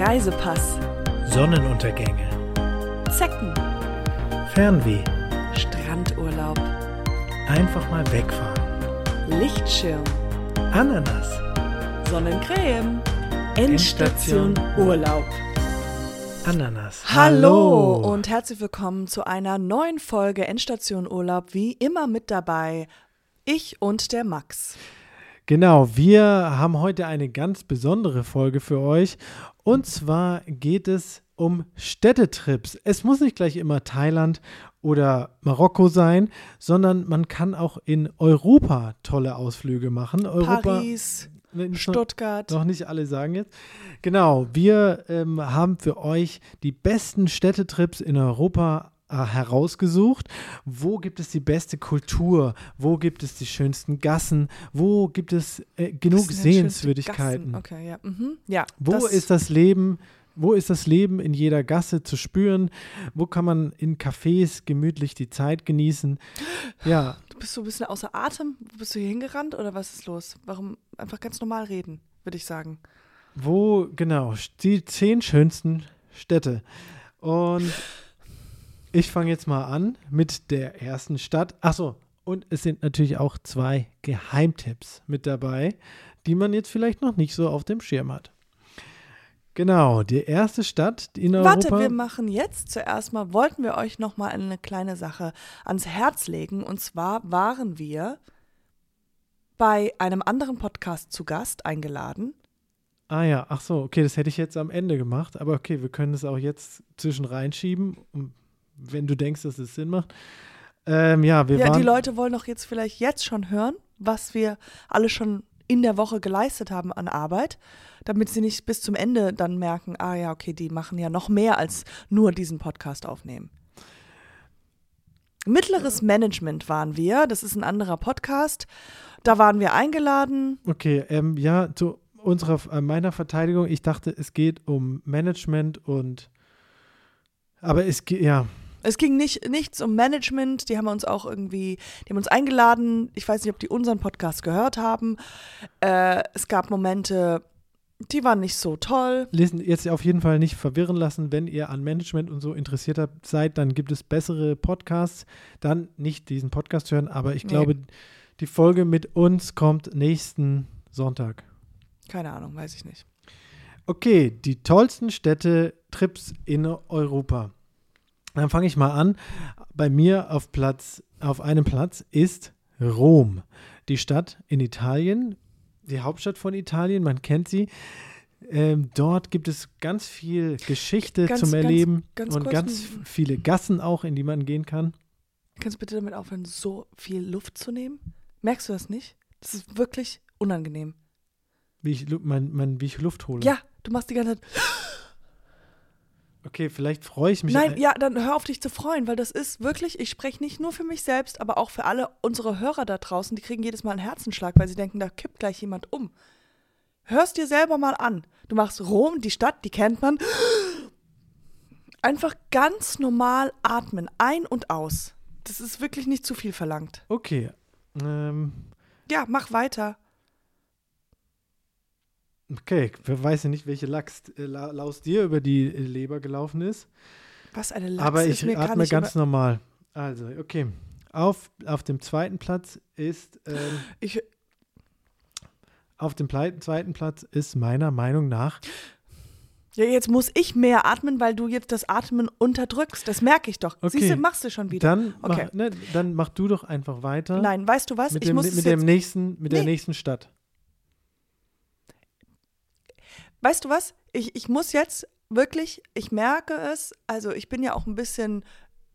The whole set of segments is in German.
Reisepass, Sonnenuntergänge, Zecken, Fernweh, Strandurlaub, einfach mal wegfahren, Lichtschirm, Ananas, Sonnencreme, Endstation Endstation Urlaub. Ananas. Hallo und herzlich willkommen zu einer neuen Folge Endstation Urlaub. Wie immer mit dabei. Ich und der Max. Genau, wir haben heute eine ganz besondere Folge für euch. Und zwar geht es um Städtetrips. Es muss nicht gleich immer Thailand oder Marokko sein, sondern man kann auch in Europa tolle Ausflüge machen. Europa, Paris, Stuttgart. Noch nicht alle sagen jetzt. Genau, wir ähm, haben für euch die besten Städtetrips in Europa äh, herausgesucht. Wo gibt es die beste Kultur? Wo gibt es die schönsten Gassen? Wo gibt es äh, genug Sehenswürdigkeiten? Okay, ja. Mhm. ja Wo das- ist das Leben? Wo ist das Leben in jeder Gasse zu spüren? Wo kann man in Cafés gemütlich die Zeit genießen? Ja, Du bist so ein bisschen außer Atem? Bist du hier hingerannt oder was ist los? Warum einfach ganz normal reden, würde ich sagen. Wo, genau, die zehn schönsten Städte. Und ich fange jetzt mal an mit der ersten Stadt. Achso, und es sind natürlich auch zwei Geheimtipps mit dabei, die man jetzt vielleicht noch nicht so auf dem Schirm hat. Genau, die erste Stadt in Warte, Europa. wir machen jetzt zuerst mal, wollten wir euch noch mal eine kleine Sache ans Herz legen. Und zwar waren wir bei einem anderen Podcast zu Gast eingeladen. ah ja, ach so, okay, das hätte ich jetzt am Ende gemacht, aber okay, wir können es auch jetzt zwischen reinschieben, wenn du denkst, dass es Sinn macht. Ähm, ja, wir ja, waren die Leute wollen doch jetzt vielleicht jetzt schon hören, was wir alle schon in der Woche geleistet haben an Arbeit, damit sie nicht bis zum Ende dann merken, ah ja, okay, die machen ja noch mehr als nur diesen Podcast aufnehmen. Mittleres Management waren wir, das ist ein anderer Podcast. Da waren wir eingeladen. Okay, ähm, ja, zu unserer, äh, meiner Verteidigung, ich dachte, es geht um Management und aber es geht, ja, Es ging nicht, nichts um Management, die haben uns auch irgendwie, die haben uns eingeladen. Ich weiß nicht, ob die unseren Podcast gehört haben. Äh, es gab Momente, die waren nicht so toll. lesen jetzt auf jeden Fall nicht verwirren lassen, wenn ihr an Management und so interessiert seid, dann gibt es bessere Podcasts, dann nicht diesen Podcast hören, aber ich Nee. glaube, die Folge mit uns kommt nächsten Sonntag. Keine Ahnung, weiß ich nicht. Okay, die tollsten Städte, Trips in Europa. Dann fange ich mal an. Bei mir auf Platz, auf einem Platz ist Rom, die Stadt in Italien, die Hauptstadt von Italien. Man kennt sie. Ähm, dort gibt es ganz viel Geschichte Ganz, zum ganz, Erleben ganz und kurz ganz viele Gassen auch, in die man gehen kann. Kannst du bitte damit aufhören, so viel Luft zu nehmen? Merkst du das nicht? Das ist wirklich unangenehm. Wie ich, mein, mein, wie ich Luft hole. Ja, du machst die ganze Zeit. Okay, vielleicht freue ich mich. Nein, ein- ja, dann hör auf dich zu freuen, weil das ist wirklich, ich spreche nicht nur für mich selbst, aber auch für alle unsere Hörer da draußen, die kriegen jedes Mal einen Herzenschlag, weil sie denken, da kippt gleich jemand um. Hörst dir selber mal an. Du machst Rom, die Stadt, die kennt man. Einfach ganz normal atmen, ein und aus. Das ist wirklich nicht zu viel verlangt. Okay. Ähm, Ja, mach weiter. Okay, wer weiß ja nicht, welche Lachs äh, La- Laus dir über die äh, Leber gelaufen ist. Was eine Lachs aber ich atme ganz normal. Also, okay. Auf, auf dem zweiten Platz ist ähm, Ich, auf dem zweiten Platz ist meiner Meinung nach ja, jetzt muss ich mehr atmen, weil du jetzt das Atmen unterdrückst. Das merke ich doch. Okay. Siehst du, machst du schon wieder. dann Okay. mach, ne, dann mach du doch einfach weiter Nein, weißt du was? mit, ich dem, muss mit dem nächsten mit der Nee. nächsten Stadt. Weißt du was? Ich, ich muss jetzt wirklich, ich merke es, also ich bin ja auch ein bisschen,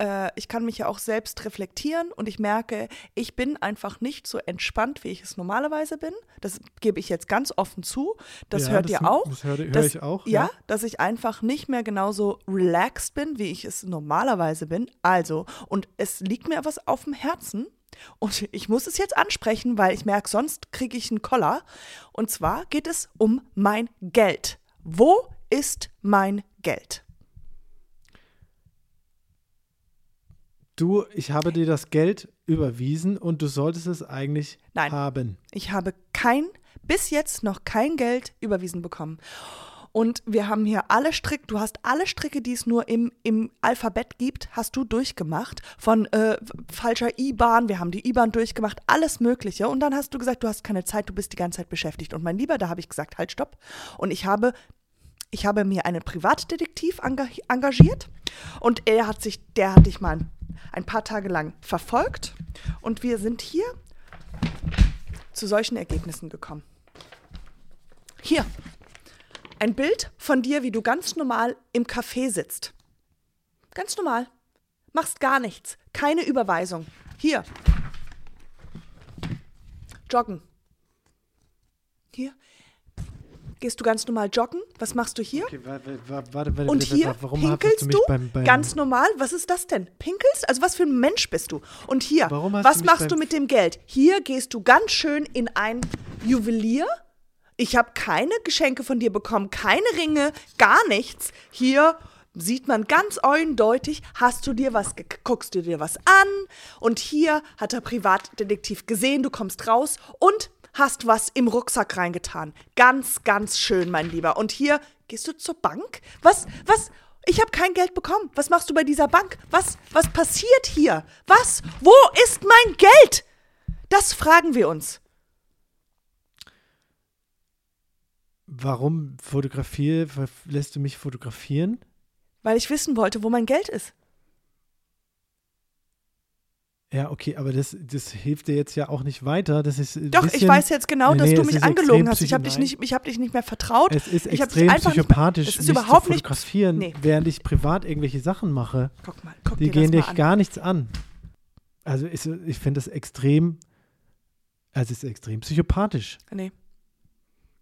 äh, ich kann mich ja auch selbst reflektieren und ich merke, ich bin einfach nicht so entspannt, wie ich es normalerweise bin. Das gebe ich jetzt ganz offen zu. Das Ja, hört ihr auch. Das höre hör Das- ich auch. Ja, dass ich einfach nicht mehr genauso relaxed bin, wie ich es normalerweise bin. Also, und es liegt mir was auf dem Herzen. Und ich muss es jetzt ansprechen, weil ich merke, sonst kriege ich einen Koller. Und zwar geht es um mein Geld. Wo ist mein Geld? Du, ich habe dir das Geld überwiesen und du solltest es eigentlich Nein. haben. Ich habe kein, bis jetzt noch kein Geld überwiesen bekommen. Und wir haben hier alle Stricke, du hast alle Stricke, die es nur im, im Alphabet gibt, hast du durchgemacht. Von äh, falscher IBAN, wir haben die IBAN durchgemacht, alles Mögliche. Und dann hast du gesagt, du hast keine Zeit, du bist die ganze Zeit beschäftigt. Und mein Lieber, da habe ich gesagt, halt, stopp. Und ich habe ich habe mir einen Privatdetektiv engagiert und er hat sich, der hat dich mal ein paar Tage lang verfolgt und wir sind hier zu solchen Ergebnissen gekommen. Hier, ein Bild von dir, wie du ganz normal im Café sitzt. Ganz normal. Machst gar nichts. Keine Überweisung. Hier. Joggen. Hier. Gehst du ganz normal joggen? Was machst du hier? Okay, warte, warte, warte, Und hier warum pinkelst du, du beim, beim ganz normal. Was ist das denn? Pinkelst? Also was für ein Mensch bist du? Und hier, was du machst du mit dem Geld? Hier gehst du ganz schön in ein Juwelier. Ich habe keine Geschenke von dir bekommen, keine Ringe, gar nichts. Hier sieht man ganz eindeutig, hast du dir was, guckst du dir was an und hier hat der Privatdetektiv gesehen, du kommst raus und hast was im Rucksack reingetan. Ganz, ganz schön, mein Lieber. Und hier gehst du zur Bank? Was, was? Ich habe kein Geld bekommen. Was machst du bei dieser Bank? Was, was passiert hier? Was? Wo ist mein Geld? Das fragen wir uns. Warum fotografiere, lässt du mich fotografieren? Weil ich wissen wollte, wo mein Geld ist. Ja, okay, aber das, das hilft dir jetzt ja auch nicht weiter. Das ist Doch, bisschen, ich weiß jetzt genau, dass nee, du mich angelogen hast. Ich habe dich, nicht, hab dich nicht mehr vertraut. Es ist ich extrem psychopathisch, es ist überhaupt zu fotografieren, nicht, nee. während ich privat irgendwelche Sachen mache. Guck mal, guck Die gehen dich gar nichts an. Also ist, ich finde das extrem, also es ist extrem psychopathisch. Nee.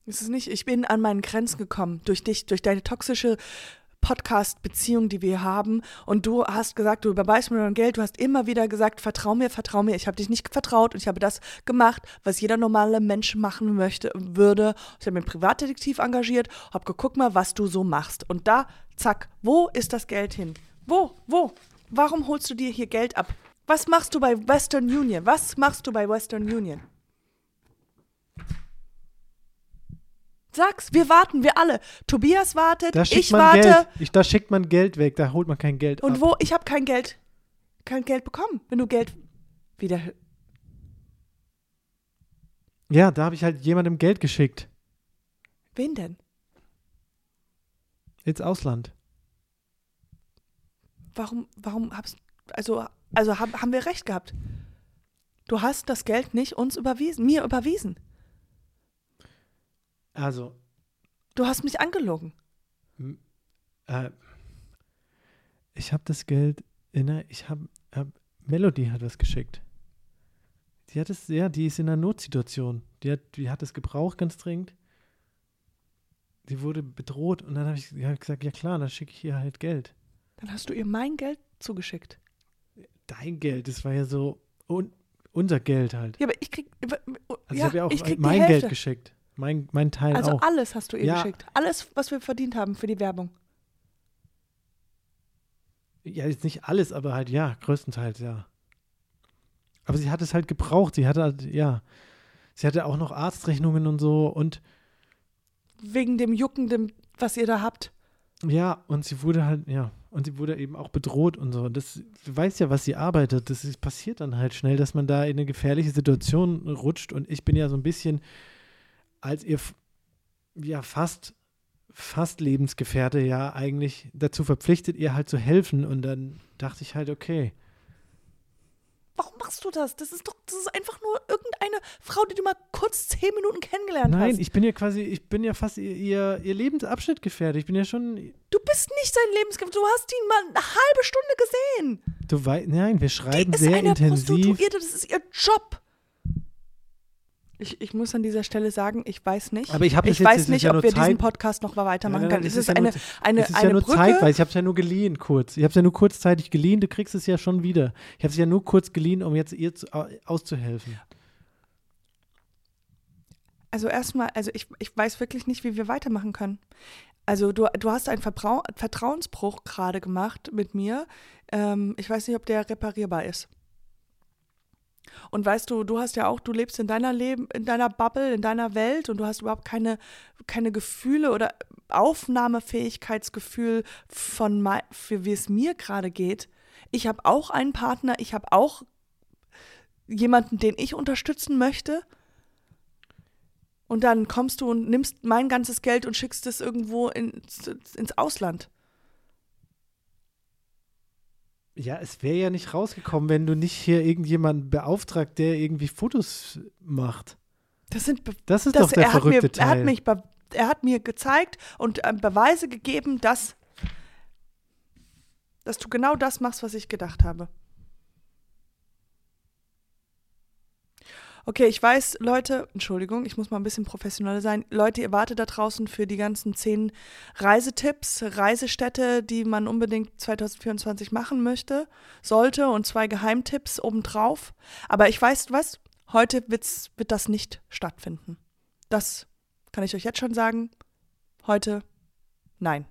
Ist es nicht. Ich bin an meinen Grenzen gekommen durch dich, durch deine toxische Podcast-Beziehung, die wir haben. Und du hast gesagt, du überweist mir dein Geld. Du hast immer wieder gesagt, vertrau mir, vertrau mir. Ich habe dich nicht vertraut und ich habe das gemacht, was jeder normale Mensch machen möchte, würde. Ich habe mir einen Privatdetektiv engagiert, habe geguckt mal, was du so machst. Und da, zack, wo ist das Geld hin? Wo? Wo? Warum holst du dir hier Geld ab? Was machst du bei Western Union? Was machst du bei Western Union? Sag's, wir warten, wir alle. Tobias wartet, ich warte. Geld. Ich, da schickt man Geld weg, da holt man kein Geld Und ab. wo? Ich habe kein Geld, kein Geld bekommen, wenn du Geld wieder. Ja, da habe ich halt jemandem Geld geschickt. Wen denn? Ins Ausland. Warum, warum hab's, also, also hab, haben wir recht gehabt? Du hast das Geld nicht uns überwiesen, mir überwiesen. Also. Du hast mich angelogen. Äh, ich habe das Geld in der, ich habe, hab, Melody hat was geschickt. Die hat es, ja, die ist in einer Notsituation. Die hat, die hat es gebraucht, ganz dringend. Die wurde bedroht und dann habe ich hab gesagt, ja klar, dann schicke ich ihr halt Geld. Dann hast du ihr mein Geld zugeschickt. Dein Geld, das war ja so un, unser Geld halt. Ja, aber ich krieg, also ja, ich habe ja auch mein Geld geschickt. Mein, mein Teil also auch. Also alles hast du ihr ja. geschickt. Alles, was wir verdient haben für die Werbung. Ja, jetzt nicht alles, aber halt ja, größtenteils ja. Aber sie hat es halt gebraucht. Sie hatte halt, ja. Sie hatte auch noch Arztrechnungen und so und. Wegen dem Juckenden, was ihr da habt. Ja, und sie wurde halt, ja. Und sie wurde eben auch bedroht und so. Das, du weißt ja, was sie arbeitet. Das ist, passiert dann halt schnell, dass man da in eine gefährliche Situation rutscht. Und ich bin ja so ein bisschen als ihr ja fast fast Lebensgefährte ja eigentlich dazu verpflichtet, ihr halt zu helfen. Und dann dachte ich halt, okay. Warum machst du das? Das ist doch, das ist einfach nur irgendeine Frau, die du mal kurz zehn Minuten kennengelernt Nein, hast. Nein, ich bin ja quasi, ich bin ja fast ihr, ihr, ihr Lebensabschnitt gefährdet. Ich bin ja schon. Du bist nicht sein Lebensgefährte. Du hast ihn mal eine halbe Stunde gesehen. Du weißt, nein, wir schreiben die ist sehr eine intensiv. Prostituierte, das ist ihr Job. Ich, ich muss an dieser Stelle sagen, ich weiß nicht. Aber ich, ich jetzt, weiß nicht, ob wir Zeit. diesen Podcast noch mal weitermachen ja, können. Es ist, ja eine, nur, eine, es ist eine ja nur Brücke. Zeit, weil ich habe es ja nur geliehen kurz. Ich habe es ja nur kurzzeitig geliehen, du kriegst es ja schon wieder. Ich habe es ja nur kurz geliehen, um jetzt ihr zu, auszuhelfen. Also erstmal, also ich, ich weiß wirklich nicht, wie wir weitermachen können. Also du, du hast einen Verbrau Vertrauensbruch gerade gemacht mit mir. Ähm, ich weiß nicht, ob der reparierbar ist. Und weißt du, du hast ja auch, du lebst in deiner Leben, in deiner Bubble, in deiner Welt und du hast überhaupt keine, keine Gefühle oder Aufnahmefähigkeitsgefühl von für wie es mir gerade geht. Ich habe auch einen Partner, ich habe auch jemanden, den ich unterstützen möchte. Und dann kommst du und nimmst mein ganzes Geld und schickst es irgendwo ins, ins Ausland. Ja, es wäre ja nicht rausgekommen, wenn du nicht hier irgendjemanden beauftragt, der irgendwie Fotos macht. Das, sind das ist das, doch der verrückte mir, Teil. Er hat, mich er hat mir gezeigt und äh, Beweise gegeben, dass, dass du genau das machst, was ich gedacht habe. Okay, ich weiß, Leute, Entschuldigung, ich muss mal ein bisschen professioneller sein. Leute, ihr wartet da draußen für die ganzen zehn Reisetipps, Reisestädte, die man unbedingt 2024 machen möchte, sollte und zwei Geheimtipps obendrauf. Aber ich weiß, was? Heute wird's, wird das nicht stattfinden. Das kann ich euch jetzt schon sagen. Heute nein.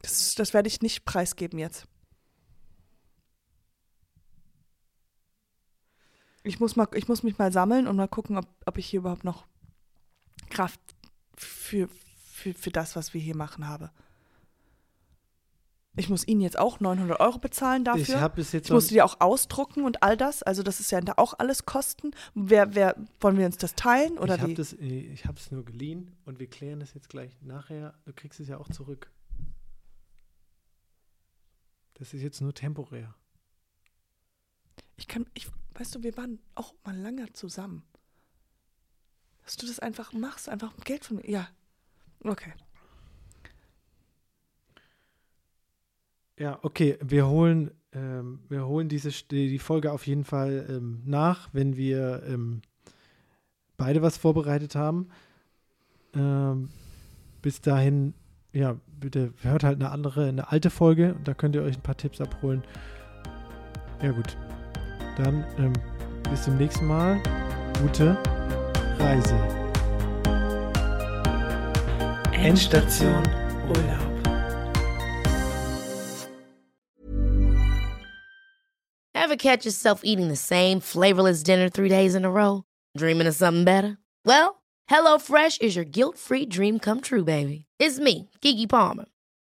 Das, das werde ich nicht preisgeben jetzt. Ich muss, mal, ich muss mich mal sammeln und mal gucken, ob, ob ich hier überhaupt noch Kraft für, für, für das, was wir hier machen, habe. Ich muss Ihnen jetzt auch 900 Euro bezahlen dafür. Ich habe es jetzt. Ich muss die auch ausdrucken und all das. Also das ist ja da auch alles Kosten. Wer, wer wollen wir uns das teilen oder ich wie? Das, ich habe es nur geliehen und wir klären das jetzt gleich nachher. Du kriegst es ja auch zurück. Das ist jetzt nur temporär. Ich kann, ich, weißt du, wir waren auch mal lange zusammen. Dass du das einfach machst, einfach Geld von mir. Ja. Okay. Ja, okay, wir holen, ähm, wir holen diese, die Folge auf jeden Fall ähm, nach, wenn wir ähm, beide was vorbereitet haben. Ähm, bis dahin, ja, bitte hört halt eine andere, eine alte Folge da könnt ihr euch ein paar Tipps abholen. Ja, gut. Dann ähm, bis zum nächsten Mal. Gute Reise. Endstation Urlaub. Ever catch yourself eating the same flavorless dinner three days in a row? Dreaming of something better? Well, HelloFresh is your guilt-free dream come true, baby. It's me, Kiki Palmer.